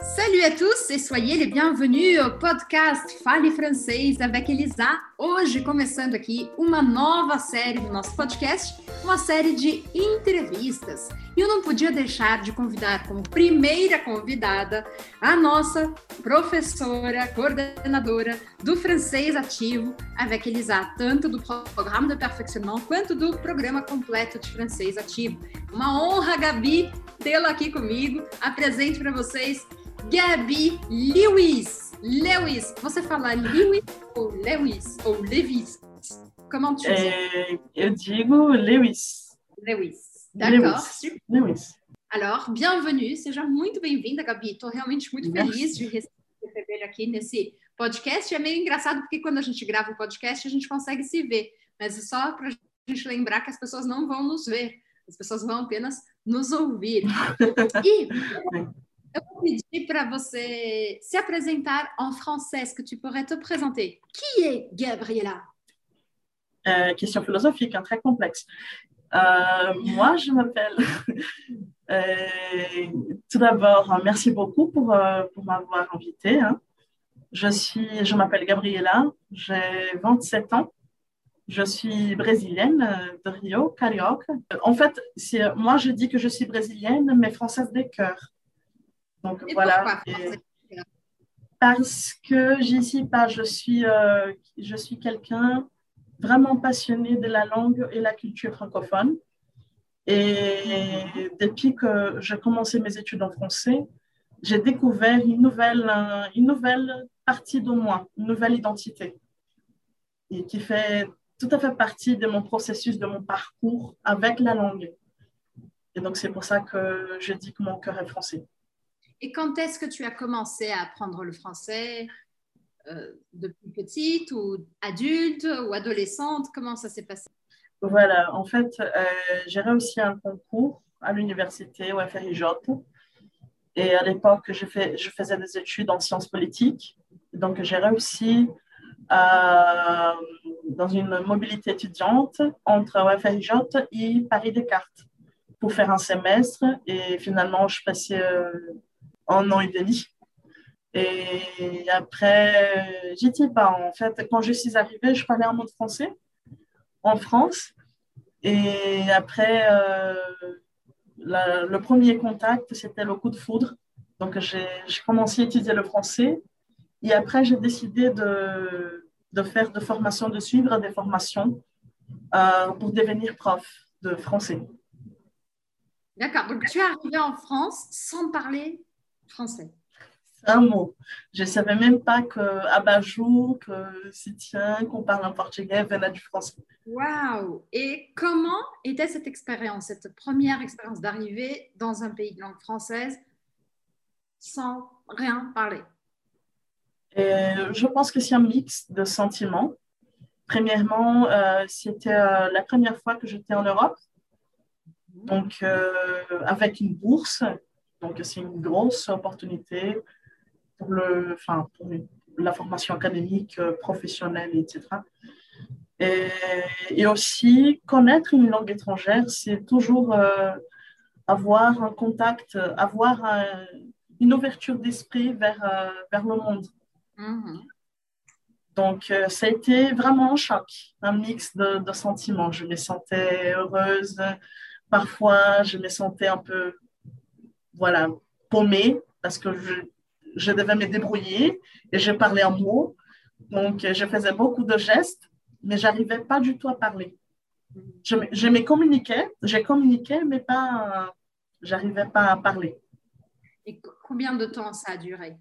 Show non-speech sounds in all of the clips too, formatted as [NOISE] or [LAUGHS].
Salut à tous e soyez les bienvenus ao podcast Fale Francês avec Elisa. Hoje começando aqui uma nova série do nosso podcast, uma série de entrevistas. E eu não podia deixar de convidar como primeira convidada a nossa professora, coordenadora do francês ativo avec Elisa, tanto do programa de perfeccionamento quanto do programa completo de francês ativo. Uma honra, Gabi, tê-la aqui comigo. Apresente para vocês Gabi Lewis. Lewis. Você fala Lewis ou Lewis ou Levis? Comment tu dis? É, eu digo Lewis. Lewis. D'accord. Lewis. Lewis. Alors, bienvenue. Seja muito bem-vinda, Gabi. Estou realmente muito Merci. feliz de receber aqui nesse podcast. É meio engraçado porque quando a gente grava o podcast, a gente consegue se ver. Mas é só para a gente lembrar que as pessoas não vão nos ver. As pessoas vão apenas nos ouvir. [LAUGHS] E eu vou pedir para você se apresentar en français. Est-ce que tu pourrais te présenter? Qui est Gabriela? Euh, question philosophique, hein, très complexe. Euh, moi, je m'appelle. [LAUGHS] Euh, tout d'abord, hein, merci beaucoup pour, m'avoir invité. hein. Je je m'appelle Gabriela, j'ai 27 ans. Je suis brésilienne de Rio, Carioca. En fait, moi, je dis que je suis brésilienne, mais française des cœurs. Donc Et voilà. Et-? Parce que j'y suis pas, je suis, euh, je suis quelqu'un vraiment passionné de la langue et la culture francophone. Et depuis que j'ai commencé mes études en français, j'ai découvert une nouvelle, euh, une nouvelle partie de moi, une nouvelle identité, et qui fait tout à fait partie de mon processus, de mon parcours avec la langue. Et donc c'est pour ça que je dis que mon cœur est français. Et quand est-ce que tu as commencé à apprendre le français euh, Depuis petite ou adulte ou adolescente? Comment ça s'est passé? Voilà, en fait, euh, j'ai réussi un concours à l'université au. Et à l'époque, je, fais, je faisais des études en sciences politiques. Donc, j'ai réussi à- dans une mobilité étudiante entre FRIJ et Paris-Descartes pour faire un semestre. Et finalement, je passais euh, un an et demi. Et après, j'étais pas. En fait, quand je suis arrivée, je parlais un mot de français en France. Et après, euh, le premier contact, c'était le coup de foudre. Donc, j'ai commencé à étudier le français. Et après, j'ai décidé de, de faire des formations, de suivre des formations euh, pour devenir prof de français. D'accord. Donc, tu es arrivé en France sans parler français. Un mot. Je ne savais même pas que abajou, que tient, qu'on parle en portugais venait du français. Waouh Et comment était cette expérience, cette première expérience d'arriver dans un pays de langue française sans rien parler? Et je pense que c'est un mix de sentiments. Premièrement, euh, c'était euh, la première fois que j'étais en Europe, donc euh, avec une bourse. Donc c'est une grosse opportunité pour, le, enfin, pour la formation académique, euh, professionnelle, etc. Et, et aussi, connaître une langue étrangère, c'est toujours euh, avoir un contact, avoir un- une ouverture d'esprit vers, euh, vers le monde. Mhm. Donc, euh, ça a été vraiment un choc, un mix de, de sentiments. Je me sentais heureuse. Parfois, je me sentais un peu, voilà, paumée parce que je, je devais me débrouiller et je parlais en mots. Donc, je faisais beaucoup de gestes, mais j'arrivais pas du tout à parler. Je, je me communiquais, j'ai communiqué, mais pas, j'arrivais pas à parler. Et co- combien de temps ça a duré?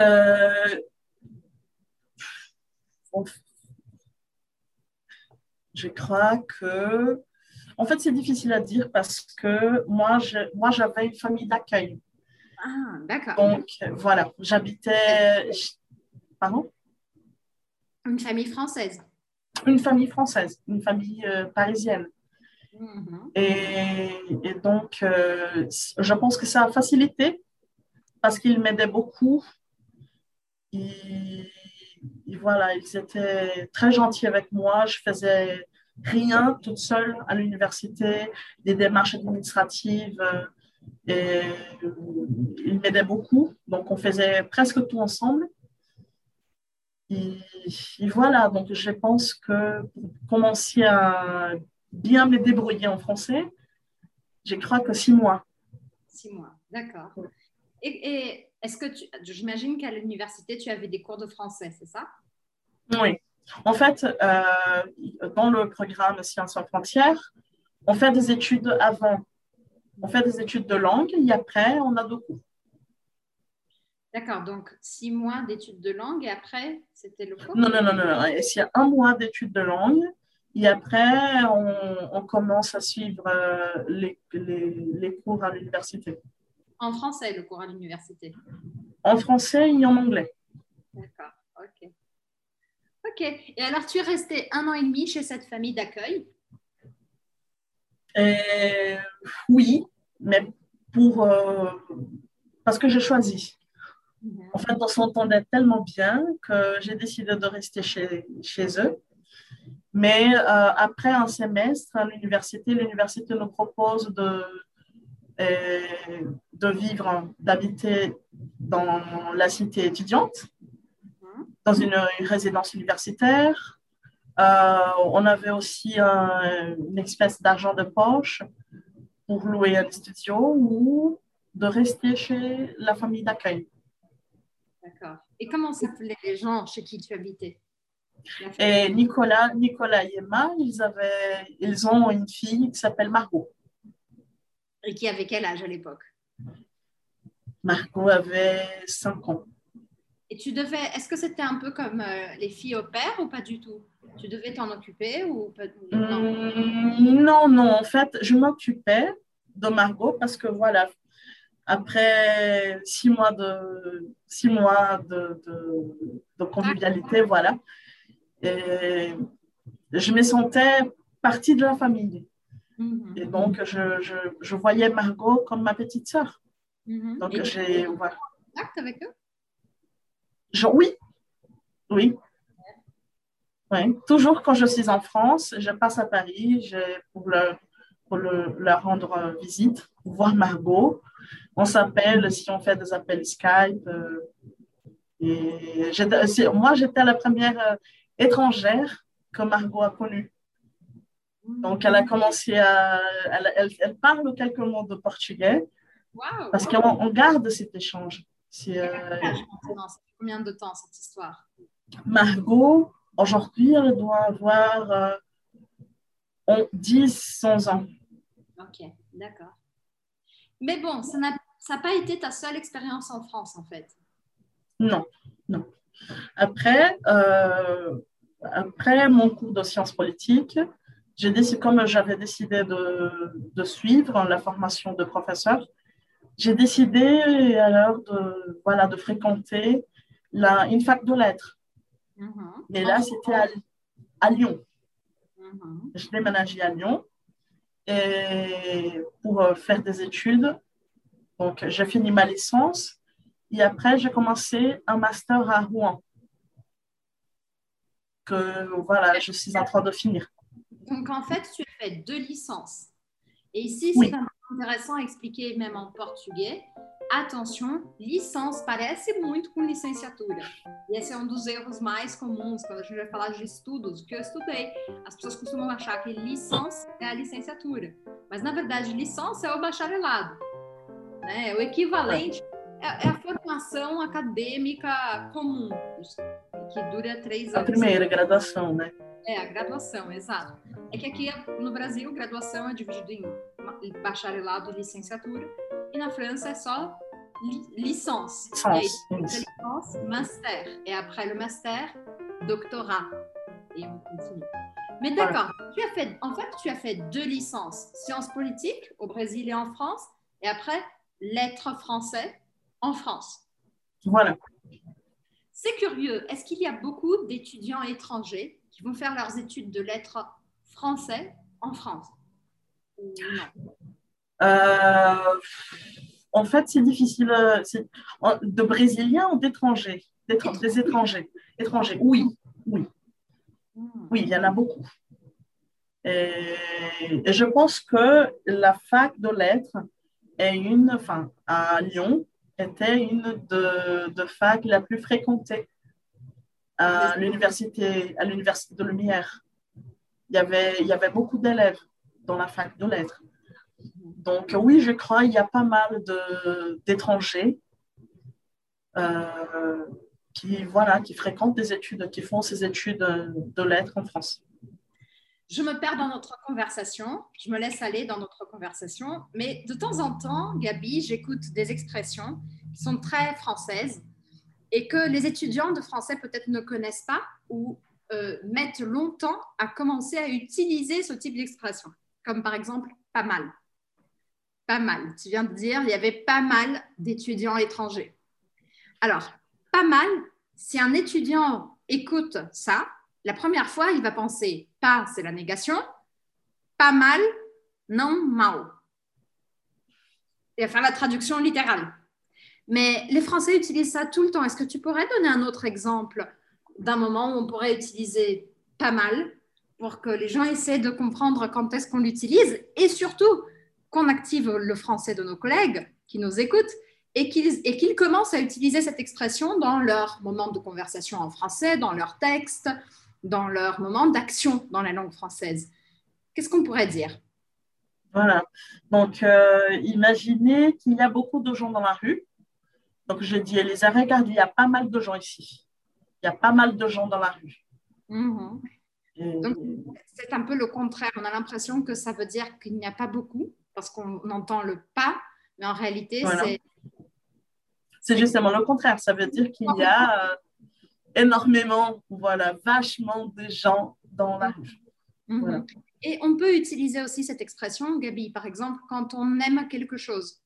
Euh, Je crois que, en fait, c'est difficile à dire parce que moi, je- moi, j'avais une famille d'accueil. Ah, d'accord. Donc, voilà, j'habitais, pardon, Une famille française. une famille française, une famille euh, parisienne. Mhm. Et, et donc, euh, je pense que ça a facilité parce qu'ils m'aidaient beaucoup. Et, et voilà, ils étaient très gentils avec moi. Je faisais rien toute seule à l'université, des démarches administratives. euh, Et il m'aidait beaucoup. Donc, on faisait presque tout ensemble. Et, voilà, donc je pense que pour commencer à bien me débrouiller en français, j'ai cru que six mois. Six mois, d'accord. Et, est-ce que tu, j'imagine qu'à l'université, tu avais des cours de français, c'est ça? Oui. En fait, euh, dans le programme Sciences sans frontières, on fait des études avant. On fait des études de langue et après, on a deux cours. D'accord, donc six mois d'études de langue et après, c'était le cours? Non, non, non, non. Il y a un mois d'études de langue et après, on, commence à suivre euh, les, les, cours à l'université. En français, le cours à l'université? En français et en anglais. D'accord, ok. Ok, et alors tu es resté un an et demi chez cette famille d'accueil? Euh, Oui, mais pour, euh, parce que j'ai choisi. Mhm. En fait, on s'entendait tellement bien que j'ai décidé de rester chez, chez eux. Mais euh, après un semestre à l'université, l'université nous propose de, de vivre, d'habiter dans la cité étudiante. Dans une, résidence universitaire. Euh, on avait aussi une espèce d'argent de poche pour louer un studio ou de rester chez la famille d'accueil. D'accord. Et comment s'appelaient les gens chez qui tu habitais? Et Nicolas, Nicolas et Emma, ils, avaient, ils ont une fille qui s'appelle Margot. Et qui avait quel âge à l'époque? Margot avait 5 ans. Et tu devais, est-ce que c'était un peu comme euh, les filles au père ou pas du tout? Tu devais t'en occuper ou pas non? Hum, non, non, en fait, je m'occupais de Margot parce que voilà, après six mois de, six mois de, de, convivialité, voilà. Et je me sentais partie de la famille. Mhm. Et donc, je, je, je, voyais Margot comme ma petite sœur. Mhm. Donc, j'ai. Voilà. avec eux? Oui. Oui. Oui. Toujours quand je suis en France, je passe à Paris pour, le, pour le, leur rendre visite, pour voir Margot on s'appelle si on fait des appels Skype. Euh, et moi, j'étais la première euh, étrangère que Margot a connue. Donc, elle a commencé à. Elle, parle quelques mots de portugais. Parce qu'on garde cet échange. Euh, combien de temps cette histoire? Margot, aujourd'hui, elle doit avoir 10, 11 ans. Ok, d'accord. Mais bon, ça n'a ça n'a pas été ta seule expérience en France, en fait. Non, non. Après, euh, après mon cours de sciences politiques, j'ai décidé, comme j'avais décidé de, de, suivre la formation de professeur, j'ai décidé alors de, voilà, de fréquenter la, une fac de lettres. Mm-hmm. Et là, c'était à, à, Lyon. Mm-hmm. Je déménageais à Lyon et pour euh, faire des études donc, j'ai fini ma licence et après, j'ai commencé un master à Rouen. Que voilà, je suis en train de finir. Donc, en fait, tu as fait deux licences. Et ici, c'est intéressant à expliquer même en portugais. Atenção, licença parece muito com licenciatura. E esse é um dos erros mais comuns quando a gente vai falar de estudos, que eu estudei. As pessoas costumam achar que licença é a licenciatura. Mas, na verdade, licença é o bacharelado. Né? O equivalente é, é, a formação acadêmica comum, que dura três anos. A primeira graduação, né? É, a graduação, exato. É que aqui no Brasil, graduação é dividida em bacharelado e licenciatura, e na França é só li licence. Licence, licence, master. Et après le master, doctorat. Et on continue. Mais d'accord, tu as fait, en fait, tu as fait deux licences, sciences politiques au Brésil et en France, et après lettres français en France. Voilà. C'est curieux. Est-ce qu'il y a beaucoup d'étudiants étrangers qui vont faire leurs études de lettres français en France? Euh, En fait, c'est difficile. De Brésiliens ou d'étrangers? Des étrangers. Étrangers, oui. Oui. Oui, il y en a beaucoup. et je pense que la fac de lettres est une, enfin, à Lyon, était une de, de fac la plus fréquentée à l'université, à l'université de Lumière. Il y avait, il y avait beaucoup d'élèves dans la fac de lettres. Donc oui, je crois qu'il y a pas mal d'étrangers euh, qui, voilà, qui fréquentent des études, qui font ces études de lettres en France. Je me perds dans notre conversation, je me laisse aller dans notre conversation, mais de temps en temps, Gabi, j'écoute des expressions qui sont très françaises et que les étudiants de français peut-être ne connaissent pas ou euh, mettent longtemps à commencer à utiliser ce type d'expression, comme par exemple pas mal. Pas mal. Tu viens de dire, il y avait pas mal d'étudiants étrangers. Alors, pas mal, si un étudiant écoute ça, la première fois, il va penser pas, c'est la négation, pas mal, non, mal. Il va faire la traduction littérale. Mais les Français utilisent ça tout le temps. Est-ce que tu pourrais donner un autre exemple d'un moment où on pourrait utiliser pas mal pour que les gens essaient de comprendre quand est-ce qu'on l'utilise et surtout qu'on active le français de nos collègues qui nous écoutent et qu'ils commencent à utiliser cette expression dans leur moment de conversation en français, dans leur texte, dans leur moment d'action dans la langue française. Qu'est-ce qu'on pourrait dire? Voilà. Donc, euh, imaginez qu'il y a beaucoup de gens dans la rue. Donc, je dis, Elisa, regarde, il y a pas mal de gens ici. Il y a pas mal de gens dans la rue. Mhm. Donc, c'est un peu le contraire. On a l'impression que ça veut dire qu'il n'y a pas beaucoup, parce qu'on entend le pas, mais en réalité, c'est. C'est justement le contraire. Ça veut dire qu'il y a. Euh, énormément, voilà, vachement de gens dans la rue. Mhm. Et on peut utiliser aussi cette expression, Gabi, par exemple, quand on aime quelque chose.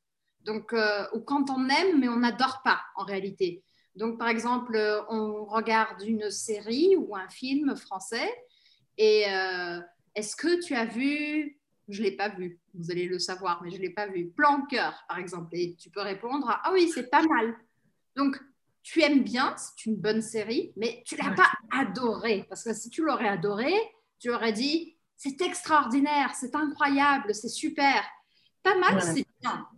Donc, euh, ou quand on aime, mais on n'adore pas en réalité. Donc, par exemple, on regarde une série ou un film français et euh, est-ce que tu as vu, je ne l'ai pas vu, vous allez le savoir, mais je ne l'ai pas vu, Plan cœur, par exemple, et tu peux répondre, ah oui, c'est pas mal. Donc, tu aimes bien, c'est une bonne série, mais tu l'as pas adoré. Parce que si tu l'aurais adoré, tu aurais dit c'est extraordinaire, c'est incroyable, c'est super. Pas mal, c'est bien.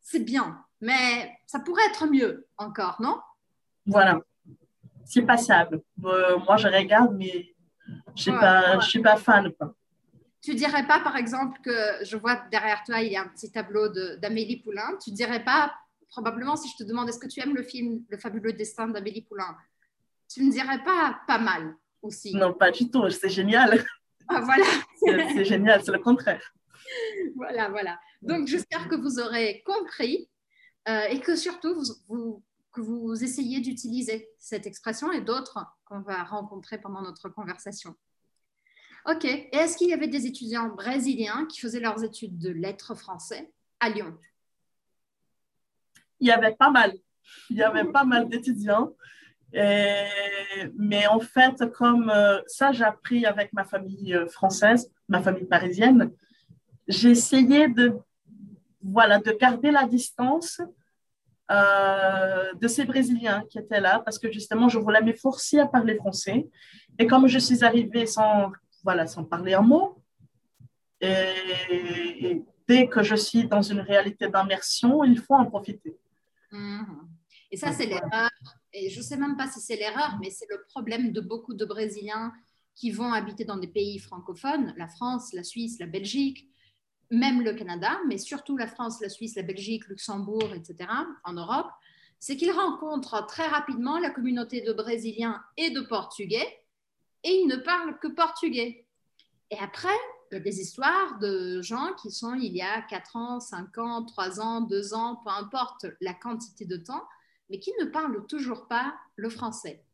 C'est bien. Mais ça pourrait être mieux encore, non? Voilà. C'est passable. Euh, moi, je regarde, mais je ne suis pas fan. Quoi. Tu dirais pas, par exemple, que je vois derrière toi, il y a un petit tableau d'Amélie Poulain. Tu dirais pas, probablement, si je te demande est-ce que tu aimes le film Le fabuleux destin d'Amélie Poulain, tu ne dirais pas pas mal aussi. Non, pas du tout, c'est génial. Ah, voilà. [LAUGHS] c'est génial, c'est le contraire. Voilà, voilà. Donc, j'espère que vous aurez compris euh, et que surtout, vous, que vous essayez d'utiliser cette expression et d'autres qu'on va rencontrer pendant notre conversation. OK. Et est-ce qu'il y avait des étudiants brésiliens qui faisaient leurs études de lettres français à Lyon? Il y avait pas mal. Il y avait pas mal d'étudiants. mais en fait, comme euh, ça, j'ai appris avec ma famille euh, française, ma famille parisienne, j'ai essayé de, voilà, de garder la distance euh, de ces Brésiliens qui étaient là parce que justement, je voulais m'efforcer à parler français. Et comme je suis arrivée sans, voilà, sans parler un mot, et dès que je suis dans une réalité d'immersion, il faut en profiter. Et ça, c'est l'erreur. Et je ne sais même pas si c'est l'erreur, mais c'est le problème de beaucoup de Brésiliens qui vont habiter dans des pays francophones, la France, la Suisse, la Belgique, même le Canada, mais surtout la France, la Suisse, la Belgique, Luxembourg, etc., en Europe, c'est qu'ils rencontrent très rapidement la communauté de Brésiliens et de Portugais, et ils ne parlent que portugais. Et après, il y a des histoires de gens qui sont il y a 4 ans, 5 ans, 3 ans, 2 ans, peu importe la quantité de temps, mais qui ne parlent toujours pas le français.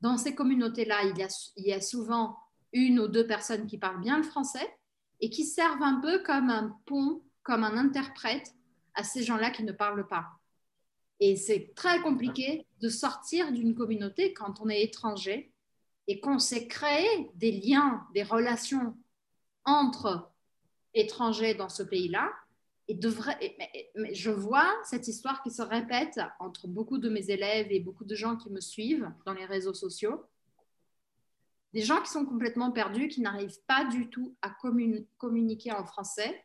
Dans ces communautés-là, il, il, y a souvent une ou deux personnes qui parlent bien le français et qui servent un peu comme un pont, comme un interprète à ces gens-là qui ne parlent pas. Et c'est très compliqué de sortir d'une communauté quand on est étranger et qu'on sait créer des liens, des relations entre étrangers dans ce pays-là. Et mais je vois cette histoire qui se répète entre beaucoup de mes élèves et beaucoup de gens qui me suivent dans les réseaux sociaux. Des gens qui sont complètement perdus, qui n'arrivent pas du tout à communiquer en français,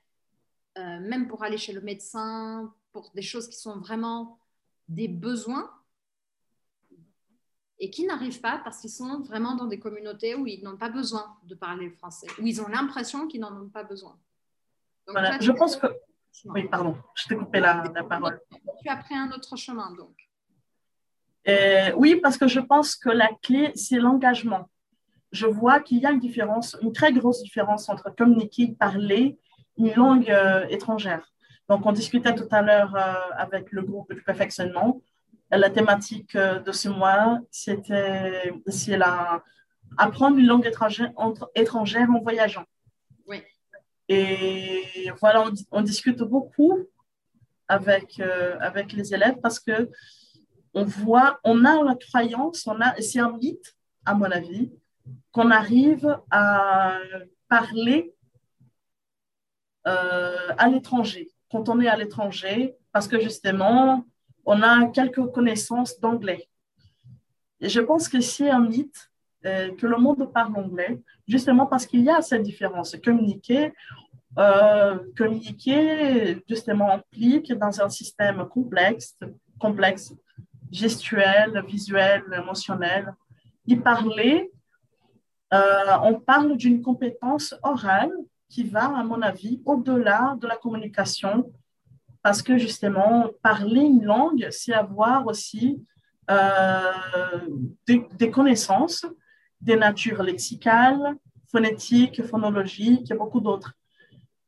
euh, même pour aller chez le médecin, pour des choses qui sont vraiment des besoins et qui n'arrivent pas parce qu'ils sont vraiment dans des communautés où ils n'ont pas besoin de parler le français, où ils ont l'impression qu'ils n'en ont pas besoin. voilà, je pense que... Oui, pardon, je t'ai coupé la, la, parole. Tu as pris un autre chemin, donc. oui, parce que je pense que la clé, c'est l'engagement. Je vois qu'il y a une différence, une très grosse différence entre communiquer, parler une langue euh, étrangère. Donc, on discutait tout à l'heure euh, avec le groupe du perfectionnement la thématique euh, de ce mois, c'était la, apprendre une langue étrangère, étrangère en voyageant. Oui. Et voilà, on, discute beaucoup avec, avec les élèves parce que on voit, on a la croyance, on a, c'est un mythe, à mon avis, qu'on arrive à parler euh, à l'étranger, quand on est à l'étranger, parce que justement, on a quelques connaissances d'anglais. Et je pense que c'est un mythe euh, que le monde parle anglais, justement parce qu'il y a cette différence. Communiquer, euh, communiquer justement implique dans un système complexe, complexe, gestuel, visuel, émotionnel. Y parler, euh, on parle d'une compétence orale qui va, à mon avis, au-delà de la communication parce que justement, parler une langue, c'est avoir aussi euh, des, connaissances des natures lexicales, phonétiques, phonologiques et beaucoup d'autres.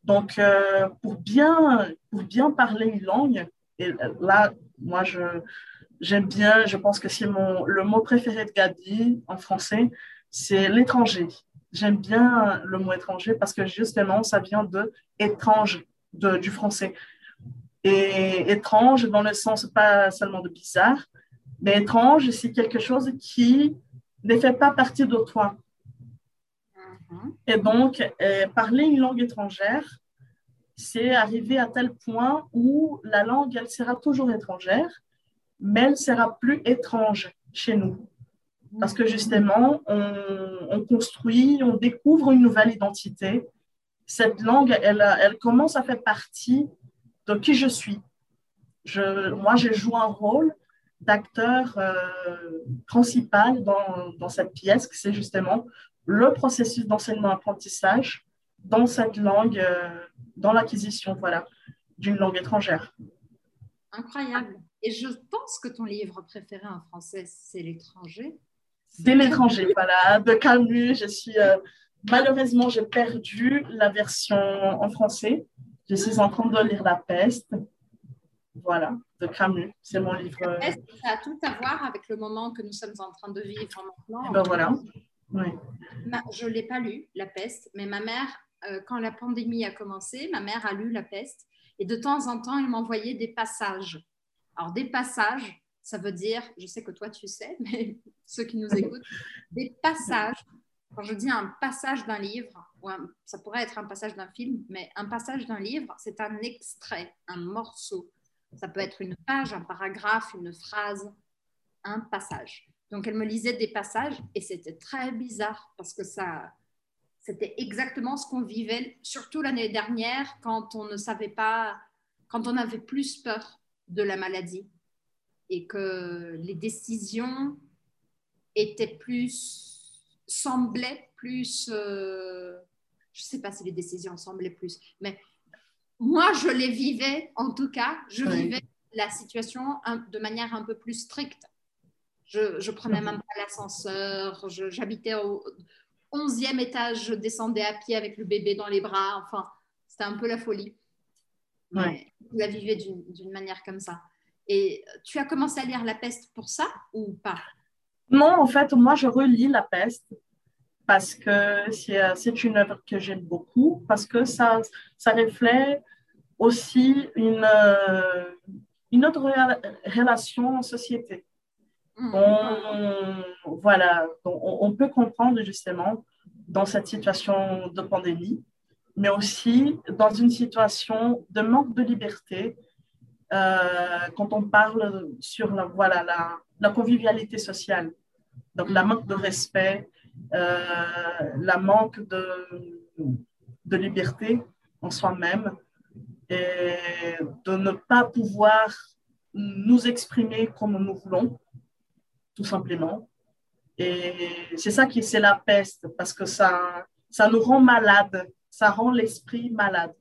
Donc, euh, pour, bien, pour bien parler une langue, et là, moi, j'aime bien, je pense que c'est mon, le mot préféré de Gabi en français, c'est l'étranger. J'aime bien le mot étranger parce que justement, ça vient de étrange, de, du français et étrange dans le sens pas seulement de bizarre, mais étrange, c'est quelque chose qui ne fait pas partie de toi. Et donc, euh, parler une langue étrangère, c'est arriver à tel point où la langue, elle sera toujours étrangère, mais elle sera plus étrange chez nous. Parce que justement, on, on construit, on découvre une nouvelle identité. Cette langue, elle, elle commence à faire partie de qui je suis. Je, moi, je joue un rôle d'acteur euh, principal dans, dans, cette pièce, c'est justement le processus d'enseignement-apprentissage dans cette langue, euh, dans l'acquisition voilà, d'une langue étrangère. Incroyable. Et je pense que ton livre préféré en français, c'est L'étranger. C'est L'étranger, voilà, de Camus. Je suis, euh, malheureusement, j'ai perdu la version en français. Je suis en train de lire La peste. Voilà, de Camus. C'est mon livre. La peste, ça a tout à voir avec le moment que nous sommes en train de vivre maintenant. Eh ben voilà. Oui. je ne l'ai pas lu, La peste, mais ma mère, euh, quand la pandémie a commencé, ma mère a lu La peste. Et de temps en temps, elle m'envoyait des passages. Alors, des passages, ça veut dire, je sais que toi tu sais, mais [LAUGHS] ceux qui nous [LAUGHS] écoutent, des passages quand je dis un passage d'un livre, ou ça pourrait être un passage d'un film, mais un passage d'un livre, c'est un extrait, un morceau. Ça peut être une page, un paragraphe, une phrase, un passage. Donc elle me lisait des passages et c'était très bizarre parce que ça, c'était exactement ce qu'on vivait, surtout l'année dernière, quand on ne savait pas, quand on avait plus peur de la maladie et que les décisions étaient plus semblait plus, euh, je ne sais pas si les décisions semblaient plus, mais moi, je les vivais, en tout cas, je vivais la situation de manière un peu plus stricte. Je, je prenais même pas l'ascenseur, j'habitais au 11e étage, je descendais à pied avec le bébé dans les bras, enfin, c'était un peu la folie. Ouais. Je la vivais d'une manière comme ça. Et tu as commencé à lire La peste pour ça ou pas? Non, en fait, moi, je relis La Peste parce que c'est une œuvre que j'aime beaucoup, parce que ça, ça reflète aussi une, euh, une autre relation en société. Mmh. On, voilà, on, peut comprendre justement dans cette situation de pandémie, mais aussi dans une situation de manque de liberté, euh, quand on parle sur la, voilà, la convivialité sociale. Donc, la manque de respect, euh, la manque de, de liberté en soi-même et de ne pas pouvoir nous exprimer comme nous voulons, tout simplement. Et c'est ça qui c'est la peste, parce que ça, ça nous rend malade, ça rend l'esprit malade,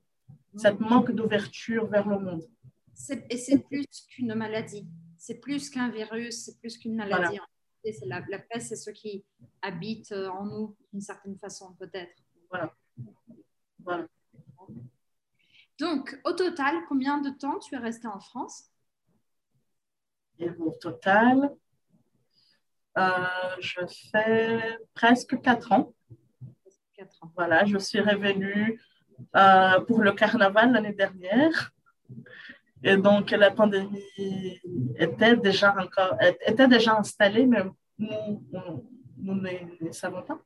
cette manque d'ouverture vers le monde. Et c'est plus qu'une maladie, c'est plus qu'un virus, c'est plus qu'une maladie. La, la, peste, c'est ce qui habite en nous d'une certaine façon, peut-être. Voilà. voilà. Donc, au total, combien de temps tu es resté en France? Au total, euh, je fais presque quatre ans. ans. Voilà, je suis revenue euh, pour le carnaval l'année dernière. Et donc, la pandémie était déjà, encore, était déjà installée, mais nous, nous ne savons pas.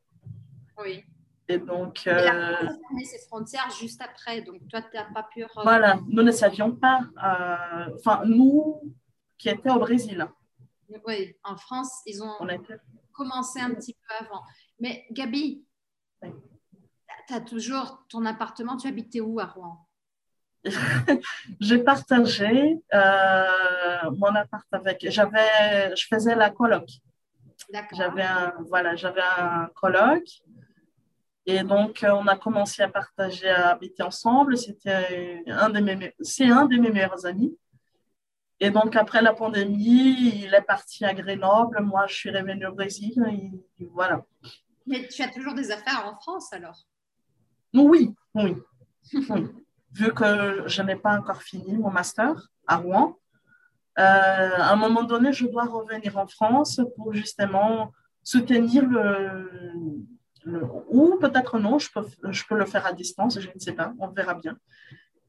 Oui. Et donc. Euh, la a fermé ses frontières juste après, donc toi, tu n'as pas pu. Voilà, nous ne savions pas. Euh, enfin, nous qui étions au Brésil. Oui, en France, ils ont commencé un petit peu avant. Mais Gabi, tu as toujours ton appartement, tu habitais où à Rouen? J'ai partagé euh, mon appart avec. J'avais, je faisais la coloc. J'avais un, voilà, j'avais un coloc et donc, euh, on a commencé à partager, à habiter ensemble. C'était un de mes, c'est un de mes meilleurs amis. Et donc, après la pandémie, il est parti à Grenoble. Moi, je suis revenue au Brésil. Et voilà. Mais tu as toujours des affaires en France alors? Oui, oui. [LAUGHS] Vu que je n'ai pas encore fini mon master à Rouen, euh, à un moment donné, je dois revenir en France pour justement soutenir le, ou peut-être non, je peux, je peux le faire à distance, je ne sais pas, on verra bien.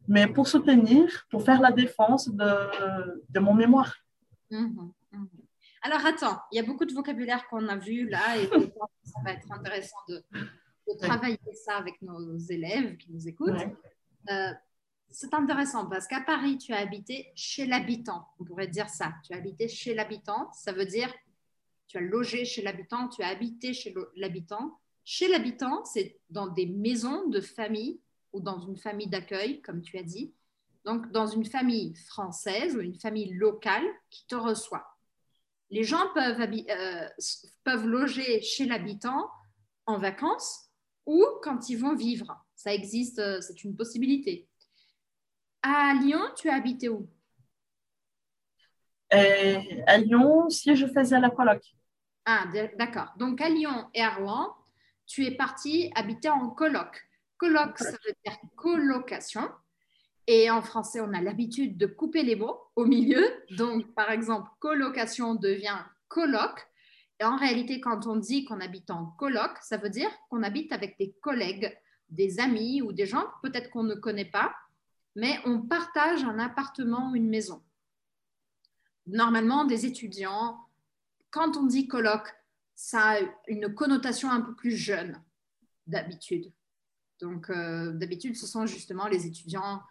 Mais pour soutenir, pour faire la défense de, de mon mémoire. Mhm, mhm. Alors attends, il y a beaucoup de vocabulaire qu'on a vu là et ça va être intéressant de, [LAUGHS] travailler ça avec nos élèves qui nous écoutent. Euh, c'est intéressant parce qu'à Paris, tu as habité chez l'habitant. On pourrait dire ça. Tu as habité chez l'habitant. Ça veut dire tu as logé chez l'habitant, tu as habité chez l'habitant. Chez l'habitant, c'est dans des maisons de famille ou dans une famille d'accueil, comme tu as dit. Donc, dans une famille française ou une famille locale qui te reçoit. Les gens peuvent, euh, peuvent loger chez l'habitant en vacances ou quand ils vont vivre. Ça existe, euh, c'est une possibilité. À Lyon, tu as habité où? Euh, À Lyon, si je faisais la coloc. Ah, d'accord. Donc à Lyon et à Rouen, tu es parti habiter en coloc. Coloc, ça veut dire colocation. Et en français, on a l'habitude de couper les mots au milieu. Donc, par exemple, colocation devient coloc. Et en réalité, quand on dit qu'on habite en coloc, ça veut dire qu'on habite avec des collègues, des amis ou des gens peut-être qu'on ne connaît pas, mais on partage un appartement ou une maison. Normalement, des étudiants, quand on dit coloc, ça a une connotation un peu plus jeune d'habitude. Donc, euh, d'habitude, ce sont justement les étudiants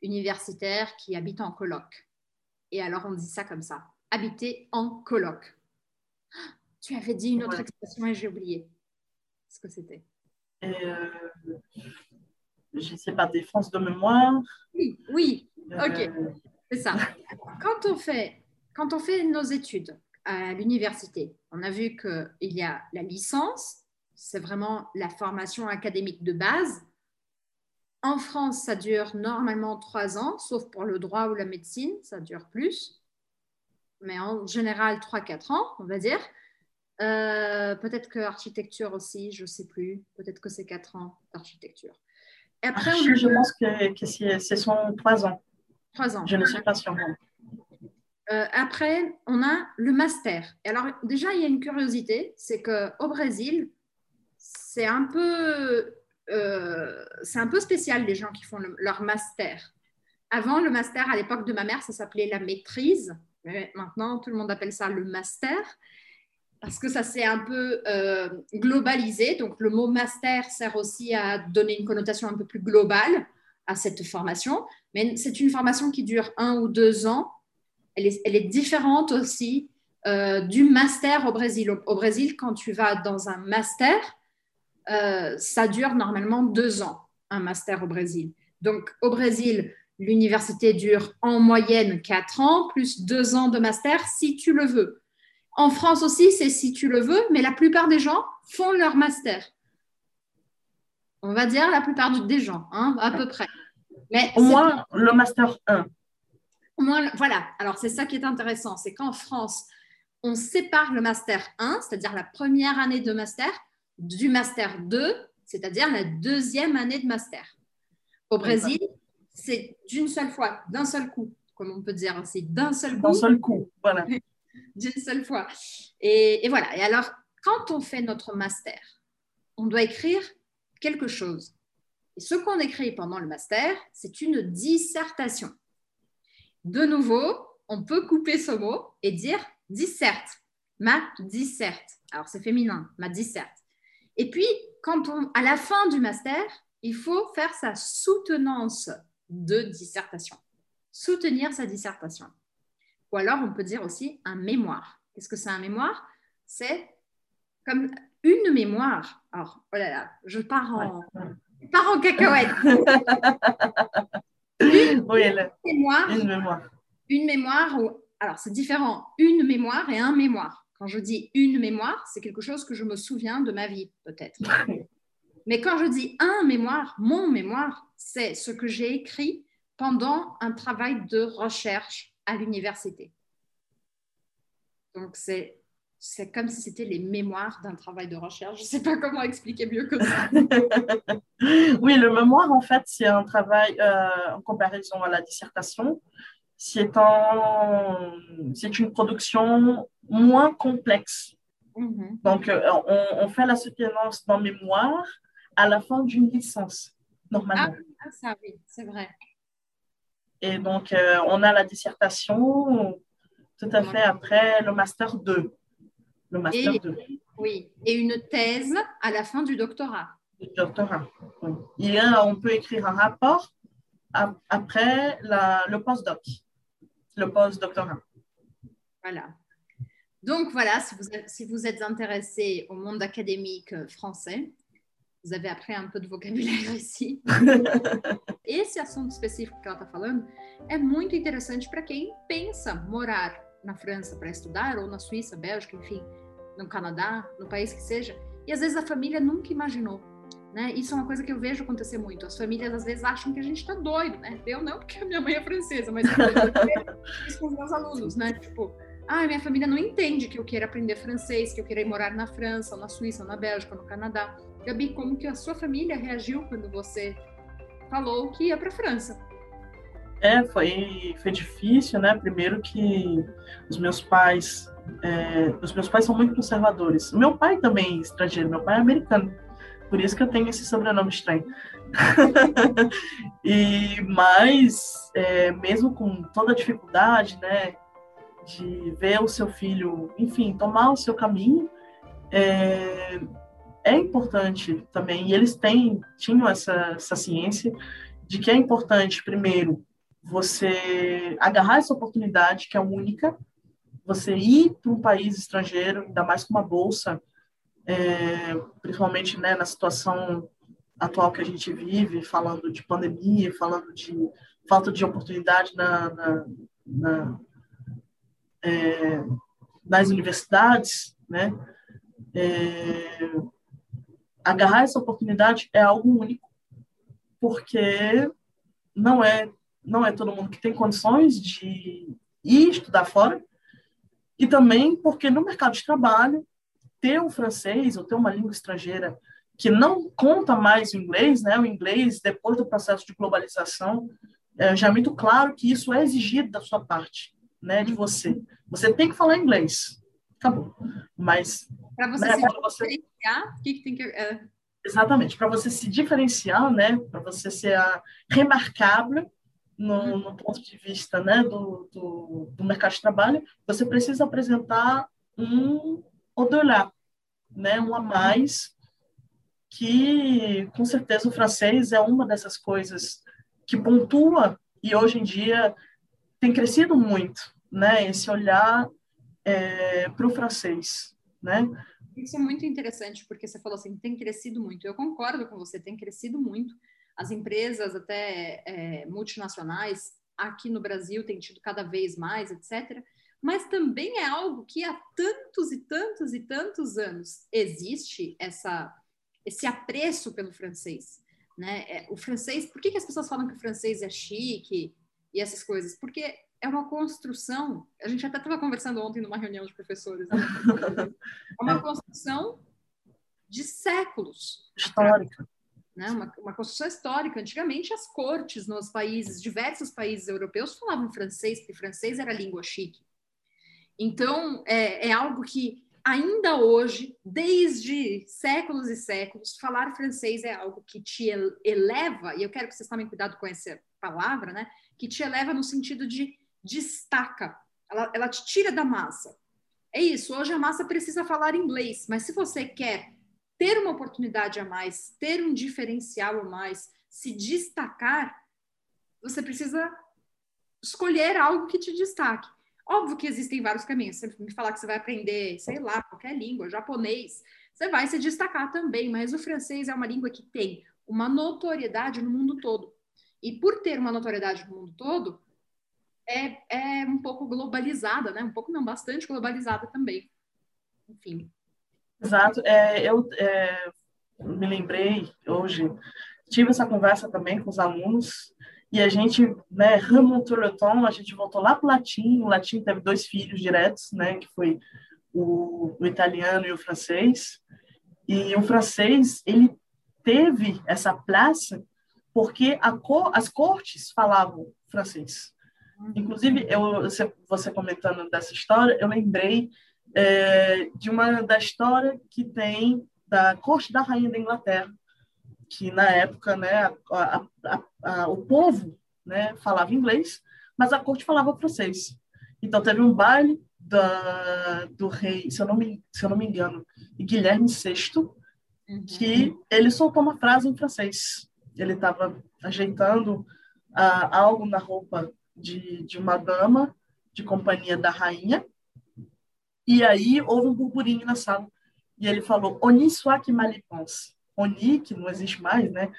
universitaires qui habitent en coloc. Et alors, on dit ça comme ça habiter en coloc. Tu avais dit une autre expression et j'ai oublié ce que c'était. Euh, je ne sais pas, défense de mémoire. Oui, oui, ok, euh, c'est ça. Quand on, fait, quand on fait nos études, à l'université. On a vu qu'il y a la licence, c'est vraiment la formation académique de base. En France, ça dure normalement trois ans, sauf pour le droit ou la médecine, ça dure plus. Mais en général, trois, quatre ans, on va dire. Euh, peut-être que architecture aussi, je ne sais plus. Peut-être que c'est quatre ans d'architecture. Après, je, pense que, que ce sont trois ans. Trois ans. Je ne suis pas sûre. Euh, après, on a le master. Et alors, déjà, il y a une curiosité, c'est qu'au Brésil, c'est un, peu, euh, un peu spécial les gens qui font leur master. Avant, le master, à l'époque de ma mère, ça s'appelait la maîtrise. Mais maintenant, tout le monde appelle ça le master parce que ça s'est un peu euh, globalisé. Donc, le mot master sert aussi à donner une connotation un peu plus globale à cette formation. Mais c'est une formation qui dure un ou deux ans elle est, différente aussi euh, du master au Brésil. Au, Brésil, quand tu vas dans un master, euh, ça dure normalement deux ans, un master au Brésil. Donc, au Brésil, L'université dure en moyenne 4 ans, plus 2 ans de master si tu le veux. En France aussi, c'est si tu le veux, mais la plupart des gens font leur master. On va dire la plupart des gens, hein, à peu près. Mais Au moins le master 1. Au moins, voilà. Alors, c'est ça qui est intéressant. C'est qu'en France, on sépare le master 1, c'est-à-dire la première année de master, du master 2, c'est-à-dire la deuxième année de master. Au Brésil, c'est d'une seule fois, d'un seul coup, comme on peut dire. C'est d'un seul coup. D'un seul coup, voilà. [LAUGHS] d'une seule fois. Et, voilà. Et alors, quand on fait notre master, on doit écrire quelque chose. Et ce qu'on écrit pendant le master, c'est une dissertation. De nouveau, on peut couper ce mot et dire disserte, ma disserte. Alors c'est féminin, ma disserte. Et puis, quand on, à la fin du master, il faut faire sa soutenance de dissertation. Soutenir sa dissertation. Ou alors, on peut dire aussi un mémoire. Qu'est-ce que c'est un mémoire? C'est comme une mémoire. Alors, oh là là, je pars en, pars en cacahuète. [LAUGHS] une, mémoire, une mémoire. Une mémoire, alors c'est différent, une mémoire et un mémoire. Quand je dis une mémoire, c'est quelque chose que je me souviens de ma vie, peut-être. [LAUGHS] Mais quand je dis un mémoire, mon mémoire, c'est ce que j'ai écrit pendant un travail de recherche à l'université. Donc, c'est, c'est comme si c'était les mémoires d'un travail de recherche. Je ne sais pas comment expliquer mieux que ça. [LAUGHS] oui, le mémoire, en fait, c'est un travail euh, en comparaison à la dissertation. C'est, un, c'est une production moins complexe. Mm-hmm. Donc, euh, on, on, fait la soutenance dans mémoire à la fin d'une licence, normalement. Ah, ah, ça oui, c'est vrai. Et donc, euh, on a la dissertation tout à fait après le Master 2. Le Master et, 2. Oui, et une thèse à la fin du doctorat. Du doctorat, oui. Et on peut écrire un rapport après la, le postdoc, le post-doctorat. Voilà. Donc voilà, si vous, si vous êtes intéressé au monde académique français, vous avez appris um pouco de vocabulário [LAUGHS] ici. Esse assunto específico que ela está falando é muito interessante para quem pensa morar na França para estudar, ou na Suíça, Bélgica, enfim, no Canadá, no país que seja, e às vezes a família nunca imaginou. Né? Isso é uma coisa que eu vejo acontecer muito. As famílias às vezes acham que a gente está doido, né? Eu não, porque a minha mãe é francesa, mas eu [LAUGHS] isso com os meus alunos, né? Tipo, ah, minha família não entende que eu queira aprender francês, que eu queira ir morar na França, ou na Suíça, ou na Bélgica, ou no Canadá. Gabi, como que a sua família reagiu quando você falou que ia para a França? É, foi, foi difícil, né? Primeiro que os meus pais, é, os meus pais são muito conservadores. Meu pai também é estrangeiro, meu pai é americano, por isso que eu tenho esse sobrenome estranho. [LAUGHS] e mas é, mesmo com toda a dificuldade, né, de ver o seu filho, enfim, tomar o seu caminho, é, é importante também, e eles têm, tinham essa, essa ciência de que é importante, primeiro, você agarrar essa oportunidade, que é única, você ir para um país estrangeiro, ainda mais com uma bolsa, é, principalmente né, na situação atual que a gente vive, falando de pandemia, falando de falta de oportunidade na, na, na é, nas universidades, né? É, agarrar essa oportunidade é algo único, porque não é não é todo mundo que tem condições de ir estudar fora, e também porque no mercado de trabalho ter um francês ou ter uma língua estrangeira que não conta mais o inglês, né? O inglês depois do processo de globalização é, já é muito claro que isso é exigido da sua parte, né? De você, você tem que falar inglês, acabou. Mas para você né, se diferenciar, o que, que tem que. É... Exatamente, para você se diferenciar, né? Para você ser a remarcável no, uhum. no, ponto de vista né, do, do, do, mercado de trabalho, você precisa apresentar um odolá, né, um a mais, que com certeza o francês é uma dessas coisas que pontua e hoje em dia tem crescido muito, né, esse olhar é, para o francês, né? Isso é muito interessante, porque você falou assim, tem crescido muito. Eu concordo com você, tem crescido muito. as empresas até é, multinacionais aqui no Brasil têm tido cada vez mais, etc. Mas também é algo que há tantos e tantos e tantos anos existe essa, esse apreço pelo francês. Né? É, o francês, por que, que as pessoas falam que o francês é chique e essas coisas? Porque é uma construção. A gente até estava conversando ontem numa reunião de professores. Né? [LAUGHS] É uma construção de séculos. Histórica né? Uma, uma construção histórica. Antigamente, as cortes nos países, diversos países europeus, falavam francês, porque francês era língua chique. Então, é, é algo que ainda hoje, desde séculos e séculos, falar francês é algo que te eleva, e eu quero que vocês tomem cuidado com essa palavra, né? Que te eleva no sentido de destaca, ela, ela te tira da massa. É isso, hoje a massa precisa falar inglês, mas se você quer ter uma oportunidade a mais, ter um diferencial a mais, se destacar, você precisa escolher algo que te destaque. Óbvio que existem vários caminhos. Você me falar que você vai aprender, sei lá, qualquer língua, japonês, você vai se destacar também, mas o francês é uma língua que tem uma notoriedade no mundo todo. E por ter uma notoriedade no mundo todo, é, é um pouco globalizada, né? Um pouco não, bastante globalizada também. Enfim. Exato. É, eu é, me lembrei hoje, tive essa conversa também com os alunos, e a gente, né, le temps, a gente voltou lá para o latim, o latim teve dois filhos diretos, né, que foi o, o italiano e o francês, e o francês, ele teve essa praça porque cor, as cortes falavam francês. Inclusive, eu, você, comentando dessa história, eu lembrei é, de uma da história que tem da corte da rainha da Inglaterra, que na época, né, a, a, a, o povo, né, falava inglês, mas a corte falava francês. Então teve um baile da, do rei, se eu não me, se eu não me engano, Guilherme VI, uhum. que ele soltou uma frase em francês. Ele estava ajeitando algo na roupa de, de uma dama de companhia da rainha, e aí houve um burburinho na sala. E ele falou, Oni swak malipons. Oni, que não existe mais, né?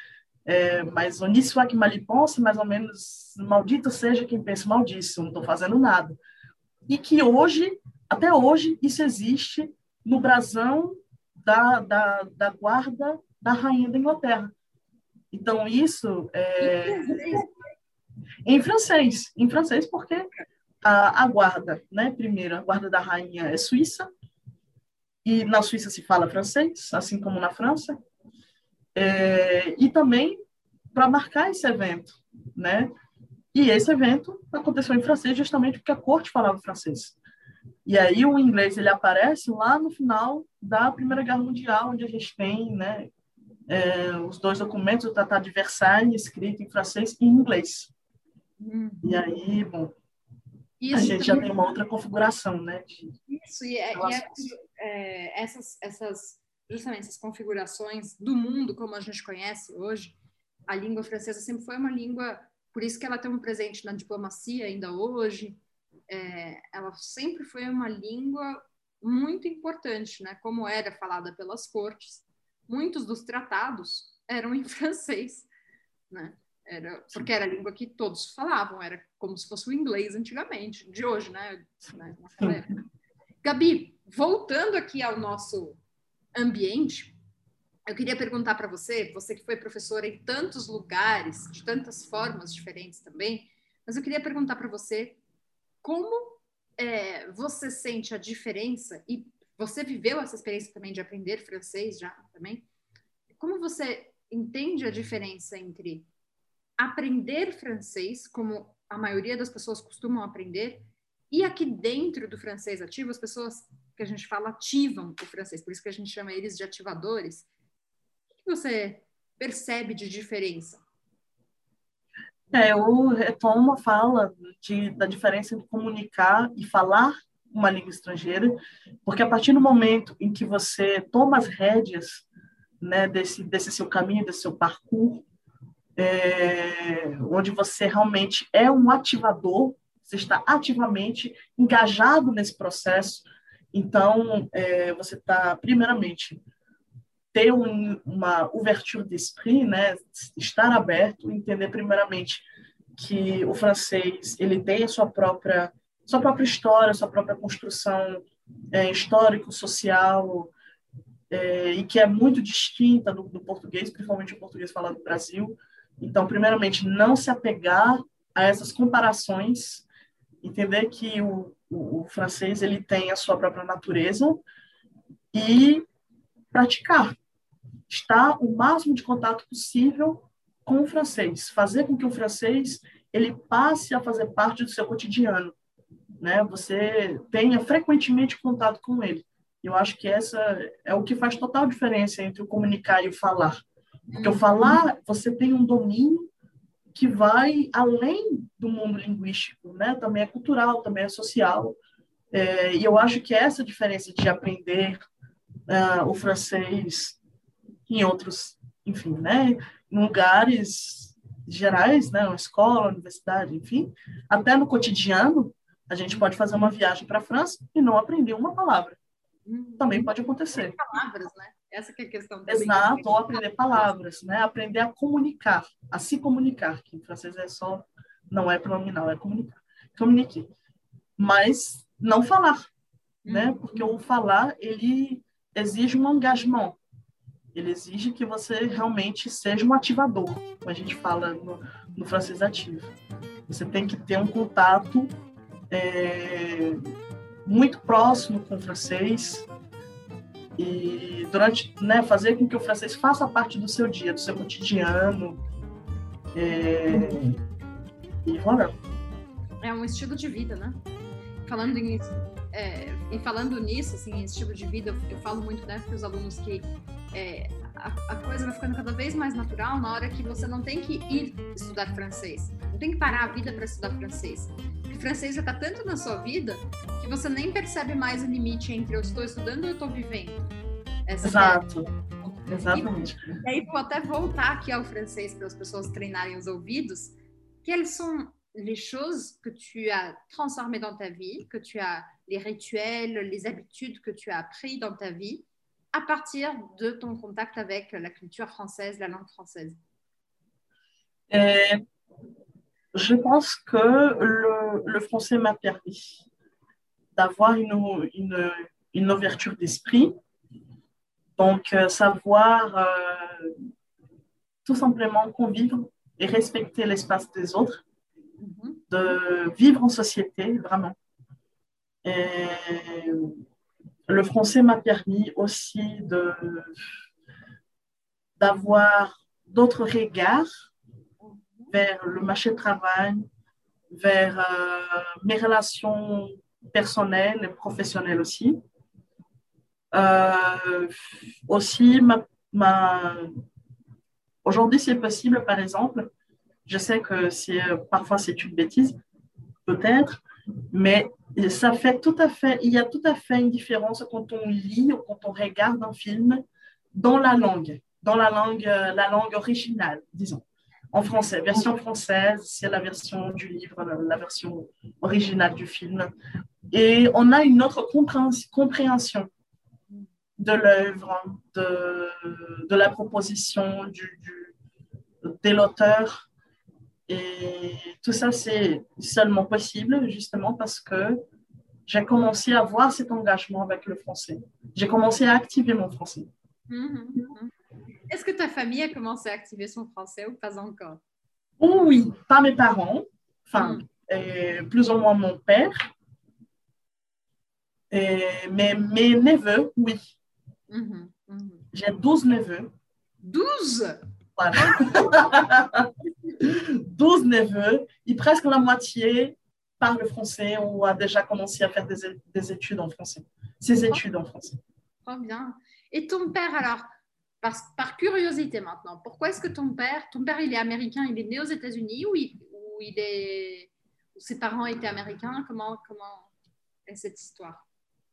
É, mas Oni swak malipons, mais ou menos, maldito seja quem pensa maldíssimo, não estou fazendo nada. E que hoje, até hoje, isso existe no brasão da, da, da guarda da rainha da Inglaterra. Então, isso é... Em francês. Em francês, porque a, a guarda, né? Primeiro, a guarda da rainha é suíça, e na Suíça se fala francês, assim como na França. É, e também para marcar esse evento, né? E esse evento aconteceu em francês justamente porque a corte falava francês. E aí o inglês ele aparece lá no final da Primeira Guerra Mundial, onde a gente tem, né, é, os dois documentos, o Tratado de Versailles, escrito em francês e em inglês. Uhum. E aí, bom, isso a gente já tem uma outra configuração, né? De... Isso, e, é, e é, é, essas, essas, justamente essas configurações do mundo como a gente conhece hoje, a língua francesa sempre foi uma língua, por isso que ela tem um presente na diplomacia ainda hoje, é, ela sempre foi uma língua muito importante, né? Como era falada pelas cortes, muitos dos tratados eram em [LAUGHS] francês, né? Era, porque era a língua que todos falavam, era como se fosse o inglês antigamente, de hoje, né? né Gabi, voltando aqui ao nosso ambiente, eu queria perguntar para você, você que foi professora em tantos lugares, de tantas formas diferentes também, mas eu queria perguntar para você como é, você sente a diferença e você viveu essa experiência também de aprender francês já também? Como você entende a diferença entre aprender francês, como a maioria das pessoas costumam aprender, e aqui dentro do francês ativo, as pessoas que a gente fala ativam o francês, por isso que a gente chama eles de ativadores. O que você percebe de diferença? É, eu retomo a fala de, da diferença entre comunicar e falar uma língua estrangeira, porque a partir do momento em que você toma as rédeas né, desse, desse seu caminho, desse seu parcours, é, onde você realmente é um ativador, você está ativamente engajado nesse processo. Então, é, você está, primeiramente, ter um, uma ouverture d'esprit, né? Estar aberto, entender primeiramente que o francês ele tem a sua própria sua própria história, sua própria construção é, histórico, social, é, e que é muito distinta do, do, português, principalmente o português falado no Brasil. Então, primeiramente, não se apegar a essas comparações, entender que o, o, o francês ele tem a sua própria natureza e praticar, estar o máximo de contato possível com o francês, fazer com que o francês ele passe a fazer parte do seu cotidiano, né? Você tenha frequentemente contato com ele. Eu acho que essa é o que faz total diferença entre o comunicar e o falar. Porque o falar, você tem um domínio que vai além do mundo linguístico, né? Também é cultural, também é social. É, e eu acho que essa diferença de aprender uh, o francês em outros, enfim, né? Em lugares gerais, né? Uma escola, universidade, enfim, até no cotidiano, a gente pode fazer uma viagem para a França e não aprender uma palavra. Uhum. Também pode acontecer. Palavras, né? Essa que é a questão. Também. Exato, ou aprender palavras, né? Aprender a comunicar, a se comunicar, que em francês é só, não é pronominal, é comunicar. Comunique. Mas não falar, né? Uhum. Porque o falar, ele exige um engagement. Ele exige que você realmente seja um ativador, como a gente fala no, no francês ativo. Você tem que ter um contato é, muito próximo com o francês e durante né, fazer com que o francês faça parte do seu dia, do seu cotidiano. É, e voilà. É um estilo de vida, né? Falando em, é, e falando nisso, assim, estilo de vida, eu, eu falo muito né, para os alunos que é, a, a, coisa vai ficando cada vez mais natural na hora que você não tem que ir estudar francês, não tem que parar a vida para estudar francês francês já está tanto na sua vida que você nem percebe mais o limite entre eu estou estudando e eu estou vivendo. Essa Exato. É... Exatamente. E, aí vou até voltar aqui ao francês para as pessoas treinarem os ouvidos. Quelles sont les choses que tu as transformées dans ta vie, que tu as les rituels, les habitudes que tu as appris dans ta vie à partir de ton contact avec la culture française, la langue française euh, je pense que le, le français m'a permis d'avoir une, une, une, ouverture d'esprit. Donc, euh, savoir euh, tout simplement convivre et respecter l'espace des autres, mm-hmm. de vivre en société, vraiment. Et le français m'a permis aussi de d'avoir d'autres regards vers le marché du travail, vers euh, mes relations personnelles et professionnelles aussi. Euh, aussi, aujourd'hui, c'est possible, par exemple, je sais que c'est, parfois c'est une bêtise, peut-être, mais ça fait tout à fait, il y a tout à fait une différence quand on lit ou quand on regarde un film dans la langue, dans la langue, la langue originale, disons en français, version française, c'est la version du livre, la, version originale du film. Et on a une autre compréhension de l'œuvre, de, la proposition du, du, de l'auteur. Et tout ça, c'est seulement possible justement parce que j'ai commencé à avoir cet engagement avec le français. J'ai commencé à activer mon français. Mm-hmm. Est-ce que ta famille a commencé à activer son français ou pas encore? Oui, pas mes parents, enfin, hmm. plus ou moins mon père, mais mes neveux, oui. Mhm, mhm. J'ai 12 neveux. 12 Voilà. [LAUGHS] 12 neveux, et presque la moitié parle français ou a déjà commencé à faire des, études en français. Ses études en français. Trop bien. Et ton père, alors, par, par curiosité maintenant, pourquoi est-ce que ton père, ton père il est américain, il est né aux États-Unis ou, il, il est, ses parents étaient américains? Comment, comment est cette histoire?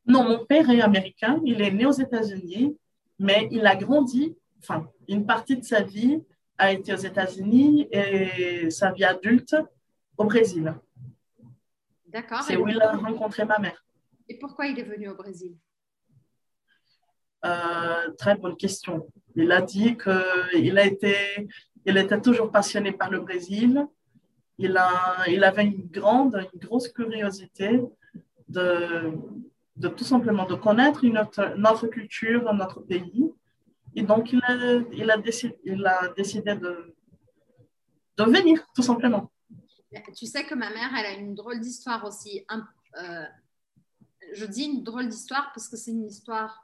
Non, mon père est américain, il est né aux États-Unis, mais il a grandi, enfin, une partie de sa vie a été aux États-Unis et sa vie adulte au Brésil. D'accord. C'est où il a rencontré ma mère. Et pourquoi il est venu au Brésil? Euh, très bonne question. Il a dit qu'il été, il était toujours passionné par le Brésil. Il, avait une grande, une grosse curiosité de, tout simplement de connaître notre culture, notre pays. Et donc, il a, décidé, de venir, tout simplement. Tu sais que ma mère, elle a une drôle d'histoire aussi. Euh, je dis une drôle d'histoire parce que c'est une histoire,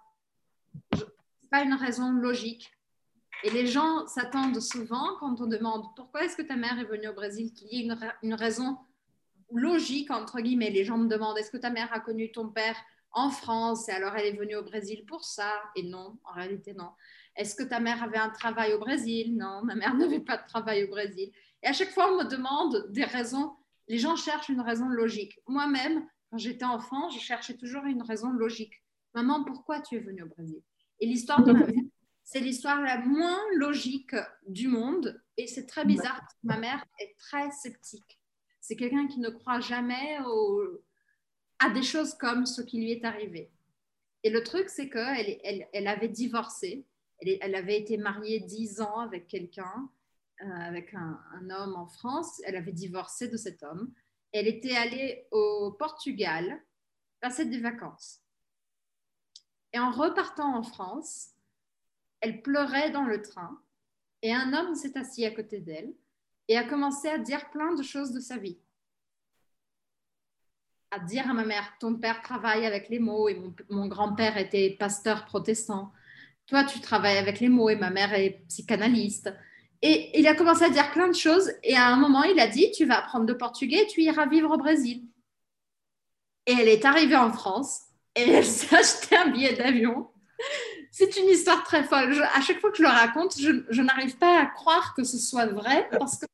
pas une raison logique. Et les gens s'attendent souvent quand on demande pourquoi est-ce que ta mère est venue au Brésil, qu'il y ait une, une, raison logique, entre guillemets. Les gens me demandent est-ce que ta mère a connu ton père en France et alors elle est venue au Brésil pour ça? Et non, en réalité, non. Est-ce que ta mère avait un travail au Brésil? Non, ma mère [LAUGHS] n'avait pas de travail au Brésil. Et à chaque fois, on me demande des raisons. Les gens cherchent une raison logique. Moi-même, quand j'étais enfant, je cherchais toujours une raison logique. Maman, pourquoi tu es venue au Brésil? Et l'histoire de ma [LAUGHS] mère, c'est l'histoire la moins logique du monde. Et c'est très bizarre parce que ma mère est très sceptique. C'est quelqu'un qui ne croit jamais à des choses comme ce qui lui est arrivé. Et le truc, c'est qu'elle elle, elle avait divorcé. Elle, elle, avait été mariée dix ans avec quelqu'un. Euh, avec un, homme en France. Elle avait divorcé de cet homme. Elle était allée au Portugal passer des vacances. Et en repartant en France, elle pleurait dans le train et un homme s'est assis à côté d'elle et a commencé à dire plein de choses de sa vie. À dire à ma mère, ton père travaille avec les mots et mon, grand-père était pasteur protestant. Toi, tu travailles avec les mots et ma mère est psychanalyste. Et il a commencé à dire plein de choses. Et à un moment, il a dit, tu vas apprendre le portugais et tu iras vivre au Brésil. Et elle est arrivée en France et elle s'est acheté un billet d'avion. C'est une histoire très folle. à chaque fois que je le raconte, je, n'arrive pas à croire que ce soit vrai parce que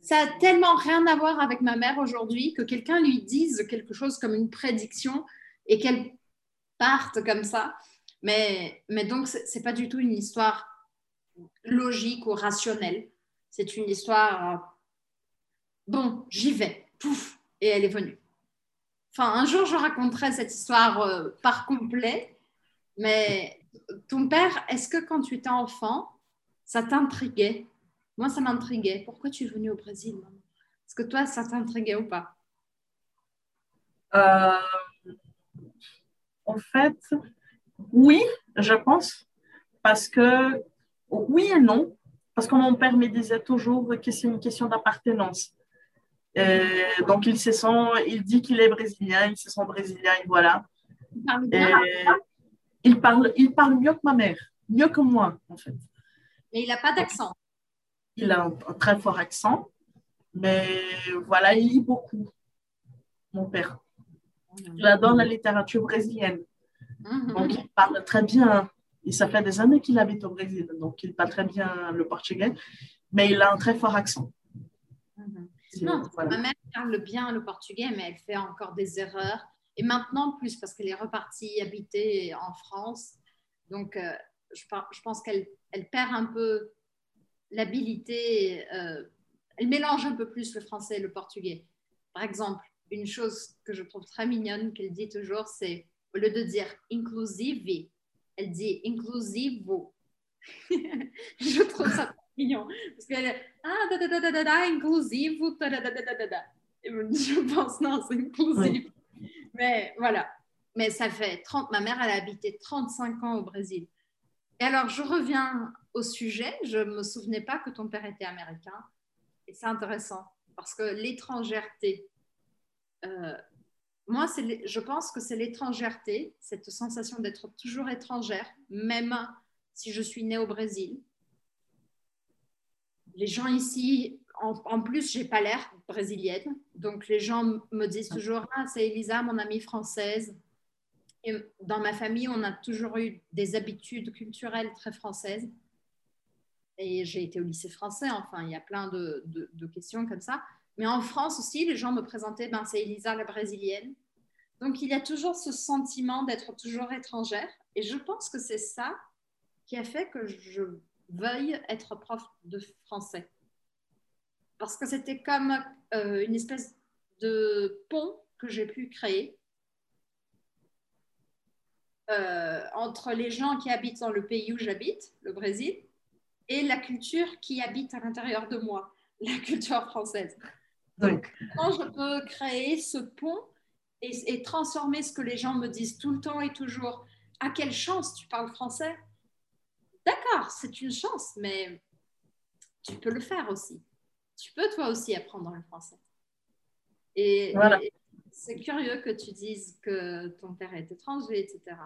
ça a tellement rien à voir avec ma mère aujourd'hui que quelqu'un lui dise quelque chose comme une prédiction et qu'elle parte comme ça. Mais, mais donc, ce n'est pas du tout une histoire logique ou rationnelle. C'est une histoire, euh, bon, j'y vais, pouf, et elle est venue. Enfin, un jour, je raconterai cette histoire euh, par complet, mais ton père, est-ce que quand tu étais enfant, ça t'intriguait? Moi, ça m'intriguait. Pourquoi tu es venue au Brésil, Est-ce que toi, ça t'intriguait ou pas? Euh, En fait, oui, je pense, parce que oui et non, parce que mon père me disait toujours que c'est une question d'appartenance. Donc, il, se sent, il dit qu'il est brésilien, il se sent brésilien, et voilà. Il parle, il parle, il parle mieux que ma mère, mieux que moi, en fait. Mais il n'a pas d'accent. Il a un, très fort accent, mais voilà, il lit beaucoup, mon père. Il adore la littérature brésilienne. Mhm. Donc, il parle très bien et ça fait des années qu'il habite au Brésil, donc il parle très bien le portugais, mais il a un très fort accent. Mhm. Non, ma mère parle bien le portugais, mais elle fait encore des erreurs. Et maintenant, plus parce qu'elle est repartie habiter en France. Donc, euh, je, je, pense qu'elle elle perd un peu l'habilité. Euh, elle mélange un peu plus le français et le portugais. Par exemple, une chose que je trouve très mignonne qu'elle dit toujours, c'est au lieu de dire inclusive, elle dit inclusivo. [LAUGHS] je trouve ça Parce qu'elle est ah, da, da, da, da, da, inclusivo, da, da, da, da, da, da. Et je [LAUGHS] pense, non, c'est inclusif. Mais voilà. Mais ça fait 30, ma mère, elle a habité 35 ans au Brésil. Et alors, je reviens au sujet. Je ne me souvenais pas que ton père était américain. Et c'est intéressant parce que l'étrangèreté, euh, moi, je pense que c'est l'étrangèreté, cette sensation d'être toujours étrangère, même si je suis née au Brésil. Les gens ici, en, plus, j'ai pas l'air brésilienne, donc les gens me disent toujours Ah, c'est Elisa, mon amie française. Et dans ma famille, on a toujours eu des habitudes culturelles très françaises. Et j'ai été au lycée français, enfin, il y a plein de, de questions comme ça. Mais en France aussi, les gens me présentaient, ben, c'est Elisa la brésilienne. Donc il y a toujours ce sentiment d'être toujours étrangère. Et je pense que c'est ça qui a fait que je veuille être prof de français. Parce que c'était comme euh, une espèce de pont que j'ai pu créer euh, entre les gens qui habitent dans le pays où j'habite, le Brésil, et la culture qui habite à l'intérieur de moi, [LAUGHS] la culture française. Donc, quand je peux créer ce pont et, et, transformer ce que les gens me disent tout le temps et toujours, à quelle chance tu parles français? D'accord, c'est une chance, mais tu peux le faire aussi. Tu peux toi aussi apprendre le français. Et, voilà. et c'est curieux que tu dises que ton père est étranger, etc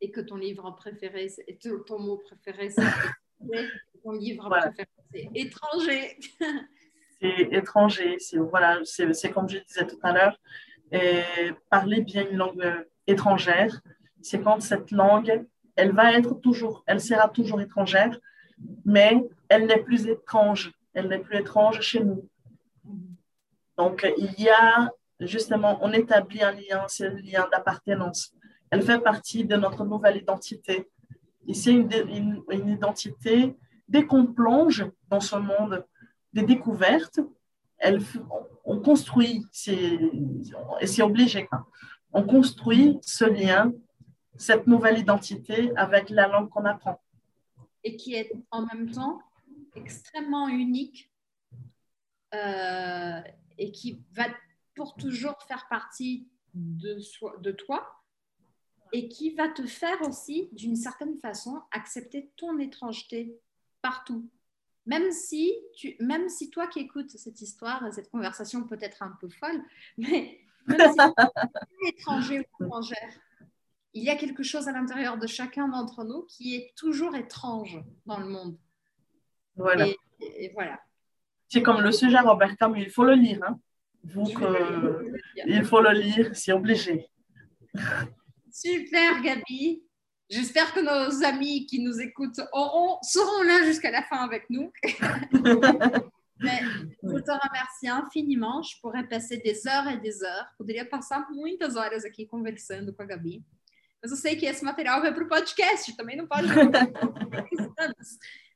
et que ton livre préféré, et ton mot préféré, c'est [LAUGHS] ton livre voilà. préféré, c'est étranger. [LAUGHS] c'est étranger, c'est voilà, c'est comme je disais tout à l'heure, parler bien une langue euh, étrangère, c'est quand cette langue, elle va être toujours, elle sera toujours étrangère, mais elle n'est plus étrange, elle n'est plus étrange chez nous. Donc, il y a justement, on établit un lien, c'est le lien d'appartenance. Elle fait partie de notre nouvelle identité. Et c'est une, identité, dès qu'on plonge dans ce monde des découvertes, elle, on construit, et c'est obligé, quoi. on construit ce lien, cette nouvelle identité avec la langue qu'on apprend. Et qui est en même temps extrêmement unique euh, et qui va pour toujours faire partie de, soi, de toi et qui va te faire aussi, d'une certaine façon, accepter ton étrangeté partout. Même si, tu, même si toi qui écoutes cette histoire, cette conversation peut être un peu folle, mais tu es [LAUGHS] étranger ou étrangère, il y a quelque chose à l'intérieur de chacun d'entre nous qui est toujours étrange dans le monde. Voilà. Et, et voilà. C'est comme le sujet Robert Camus, il faut le lire. Hein. Donc, euh, il faut le lire, c'est obligé. Super, Gabi. J'espère que nos amis qui nous écoutent auront, seront là jusqu'à la fin avec nous. [LAUGHS] Mais je te remercie infiniment. Je pourrais passer des heures et des heures. Poderia passar muitas horas aqui conversando com a Gabi. Mas eu sei que esse material vai para o podcast, também não pode. [LAUGHS]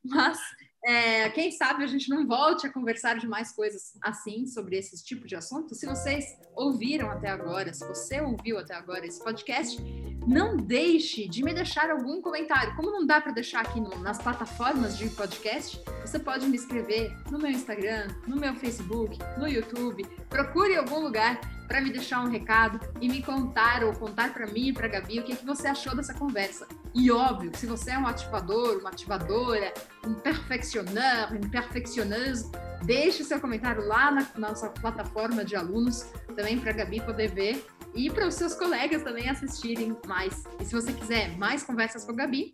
Mas é, quem sabe a gente não volte a conversar de mais coisas assim, sobre esse tipo de assunto. Se vocês ouviram até agora, se você ouviu até agora esse podcast, não deixe de me deixar algum comentário. Como não dá para deixar aqui no, nas plataformas de podcast, você pode me escrever no meu Instagram, no meu Facebook, no YouTube. Procure algum lugar para me deixar um recado e me contar ou contar para mim e para Gabi o que, é que você achou dessa conversa. E óbvio, se você é um ativador, uma ativadora, um perfeccioneur, um perfeccioneuse, deixe seu comentário lá na, na nossa plataforma de alunos, também para a Gabi poder ver e para os seus colegas também assistirem mais. E se você quiser mais conversas com a Gabi,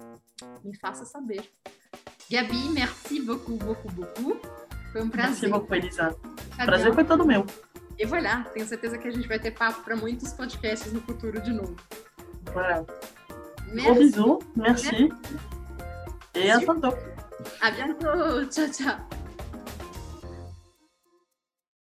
me faça saber. Gabi, merci beaucoup, beaucoup, beaucoup. Foi um prazer. Merci beaucoup, Elisa. Prazer foi todo meu. E voilà, tenho certeza que a gente vai ter papo para muitos podcasts no futuro de novo. Voilà. Gros bisous, merci. merci. Et à bientôt. À bientôt. Ciao, ciao.